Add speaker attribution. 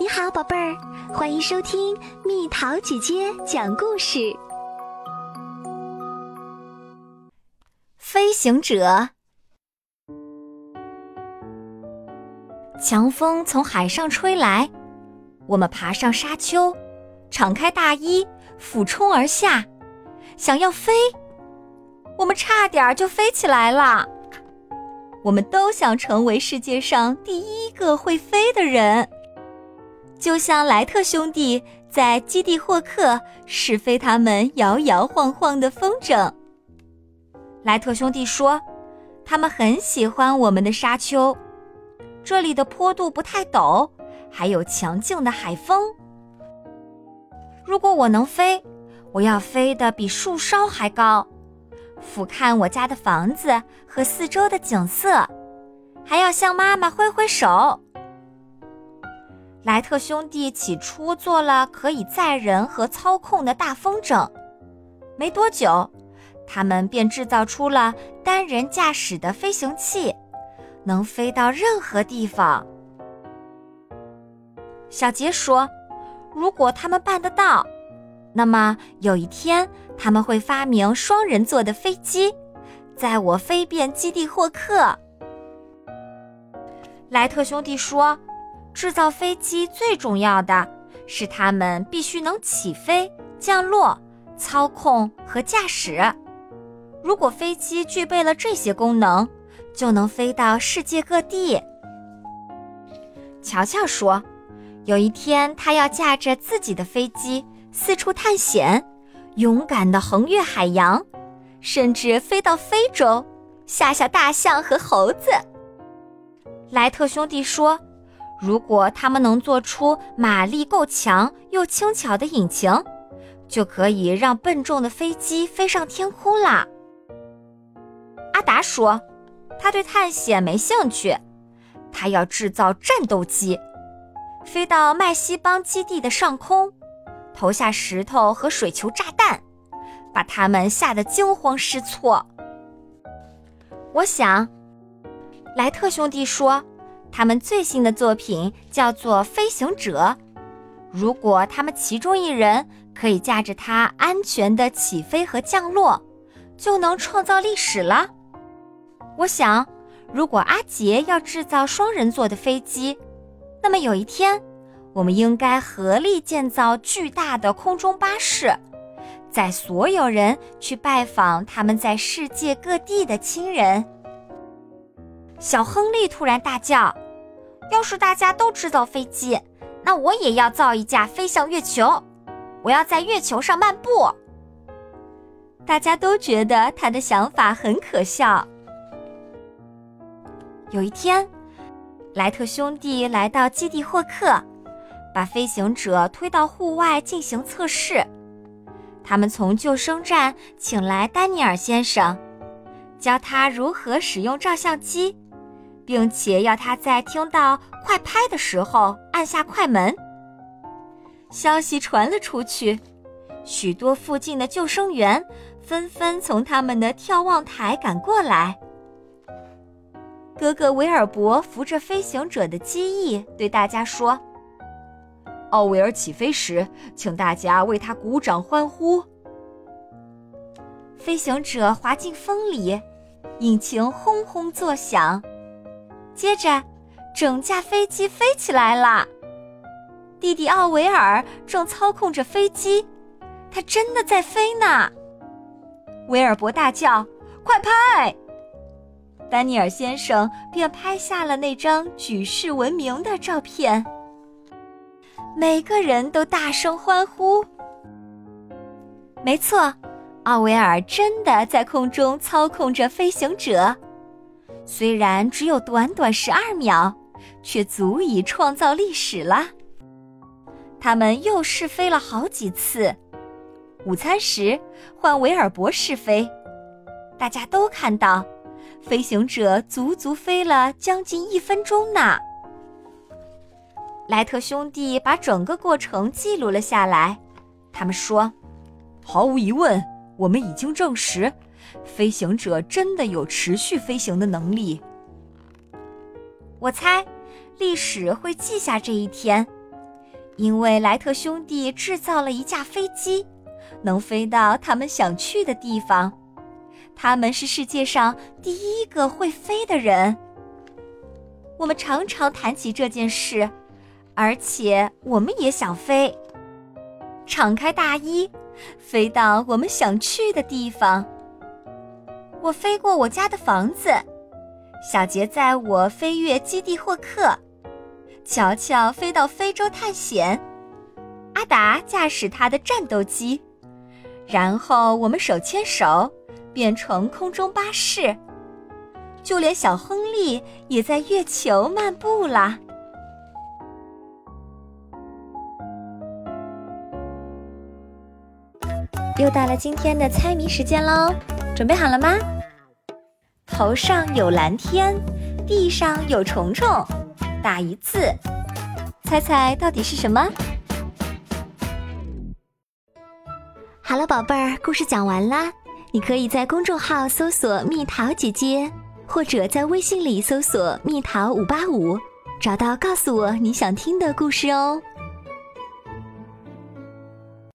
Speaker 1: 你好，宝贝儿，欢迎收听蜜桃姐姐讲故事。
Speaker 2: 飞行者，强风从海上吹来，我们爬上沙丘，敞开大衣，俯冲而下，想要飞，我们差点就飞起来了。我们都想成为世界上第一个会飞的人。就像莱特兄弟在基地霍克试飞他们摇摇晃晃的风筝。莱特兄弟说，他们很喜欢我们的沙丘，这里的坡度不太陡，还有强劲的海风。如果我能飞，我要飞得比树梢还高，俯瞰我家的房子和四周的景色，还要向妈妈挥挥手。莱特兄弟起初做了可以载人和操控的大风筝，没多久，他们便制造出了单人驾驶的飞行器，能飞到任何地方。小杰说：“如果他们办得到，那么有一天他们会发明双人座的飞机，载我飞遍基地霍克。”莱特兄弟说。制造飞机最重要的是，它们必须能起飞、降落、操控和驾驶。如果飞机具备了这些功能，就能飞到世界各地。乔乔说，有一天他要驾着自己的飞机四处探险，勇敢地横越海洋，甚至飞到非洲，吓吓大象和猴子。莱特兄弟说。如果他们能做出马力够强又轻巧的引擎，就可以让笨重的飞机飞上天空啦。阿达说，他对探险没兴趣，他要制造战斗机，飞到麦西邦基地的上空，投下石头和水球炸弹，把他们吓得惊慌失措。我想，莱特兄弟说。他们最新的作品叫做《飞行者》，如果他们其中一人可以驾着它安全的起飞和降落，就能创造历史了。我想，如果阿杰要制造双人座的飞机，那么有一天，我们应该合力建造巨大的空中巴士，载所有人去拜访他们在世界各地的亲人。小亨利突然大叫：“要是大家都制造飞机，那我也要造一架飞向月球。我要在月球上漫步。”大家都觉得他的想法很可笑。有一天，莱特兄弟来到基地霍克，把飞行者推到户外进行测试。他们从救生站请来丹尼尔先生，教他如何使用照相机。并且要他在听到快拍的时候按下快门。消息传了出去，许多附近的救生员纷纷从他们的眺望台赶过来。哥哥维尔伯扶着飞行者的机翼，对大家说：“
Speaker 3: 奥维尔起飞时，请大家为他鼓掌欢呼。”
Speaker 2: 飞行者滑进风里，引擎轰轰作响。接着，整架飞机飞起来了。弟弟奥维尔正操控着飞机，他真的在飞呢。威尔伯大叫：“快拍！”丹尼尔先生便拍下了那张举世闻名的照片。每个人都大声欢呼。没错，奥维尔真的在空中操控着飞行者。虽然只有短短十二秒，却足以创造历史了。他们又试飞了好几次。午餐时换维尔伯试飞，大家都看到，飞行者足足飞了将近一分钟呢。莱特兄弟把整个过程记录了下来。他们说：“
Speaker 3: 毫无疑问，我们已经证实。”飞行者真的有持续飞行的能力。
Speaker 2: 我猜，历史会记下这一天，因为莱特兄弟制造了一架飞机，能飞到他们想去的地方。他们是世界上第一个会飞的人。我们常常谈起这件事，而且我们也想飞。敞开大衣，飞到我们想去的地方。我飞过我家的房子，小杰载我飞越基地霍克，乔乔飞到非洲探险，阿达驾驶他的战斗机，然后我们手牵手变成空中巴士。就连小亨利也在月球漫步啦。又到了今天的猜谜时间喽，准备好了吗？头上有蓝天，地上有虫虫，打一字，猜猜到底是什么？
Speaker 1: 好了，宝贝儿，故事讲完啦。你可以在公众号搜索“蜜桃姐姐”。或者在微信里搜索“蜜桃五八五”，找到告诉我你想听的故事哦。